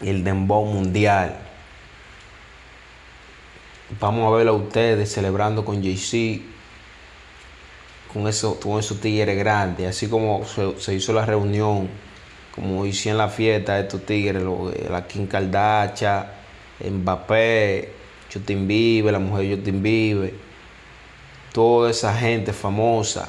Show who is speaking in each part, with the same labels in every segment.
Speaker 1: el dembow mundial. Vamos a verlo a ustedes celebrando con Jay-Z, con, eso, con esos tigres grandes, así como se, hizo la reunión, como hicieron la fiesta de estos tigres, la Kim Kardashian, Mbappé, Justin Bieber, la mujer de Justin Bieber, toda esa gente famosa,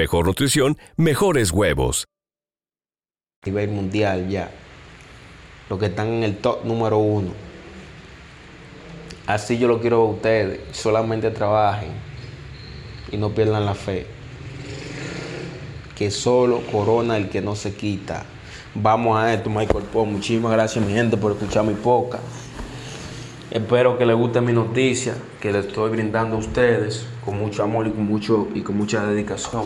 Speaker 2: nutrición, mejores huevos.
Speaker 1: nivel mundial ya. Los que están en el top número uno. Así yo lo quiero a ustedes. Solamente trabajen y no pierdan la fe. Que solo corona el que no se quita. Vamos a esto, Michael Paul. Muchísimas gracias, mi gente, por escuchar mi poca. Espero que les guste mi noticia, que les estoy brindando a ustedes con mucho amor y con, mucho, y con mucha dedicación.